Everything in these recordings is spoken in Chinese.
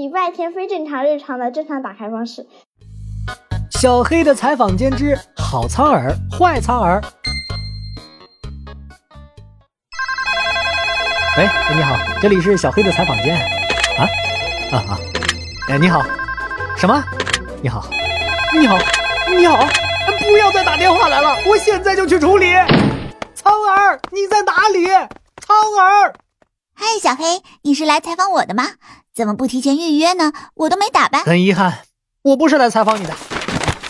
礼拜天非正常日常的正常打开方式。小黑的采访间之好苍耳，坏苍耳。喂，你好，这里是小黑的采访间。啊？啊啊！哎，你好，什么？你好，你好，你好！不要再打电话来了，我现在就去处理。苍耳，你在哪里？苍耳，嗨，小黑，你是来采访我的吗？怎么不提前预约呢？我都没打扮。很遗憾，我不是来采访你的。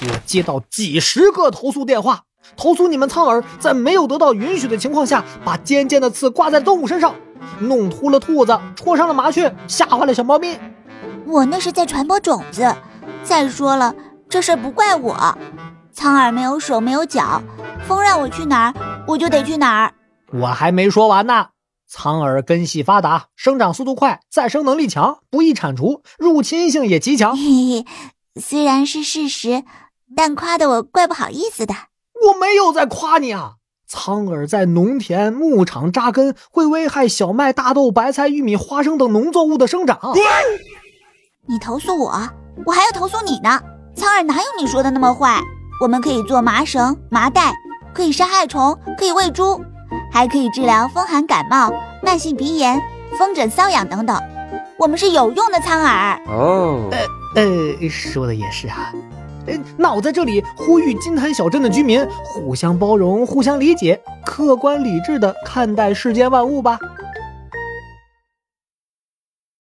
我接到几十个投诉电话，投诉你们苍耳在没有得到允许的情况下，把尖尖的刺挂在动物身上，弄秃了兔子，戳伤了麻雀，吓坏了小猫咪。我那是在传播种子。再说了，这事不怪我。苍耳没有手没有脚，风让我去哪儿，我就得去哪儿。我还没说完呢。苍耳根系发达，生长速度快，再生能力强，不易铲除，入侵性也极强。嘿嘿，虽然是事实。但夸的我怪不好意思的，我没有在夸你啊！苍耳在农田、牧场扎根，会危害小麦、大豆、白菜、玉米、花生等农作物的生长。你投诉我，我还要投诉你呢！苍耳哪有你说的那么坏？我们可以做麻绳、麻袋，可以杀害虫，可以喂猪，还可以治疗风寒感冒、慢性鼻炎、风疹、瘙痒等等。我们是有用的苍耳。哦，呃呃，说的也是啊。那我在这里呼吁金坛小镇的居民互相包容、互相理解，客观理智的看待世间万物吧。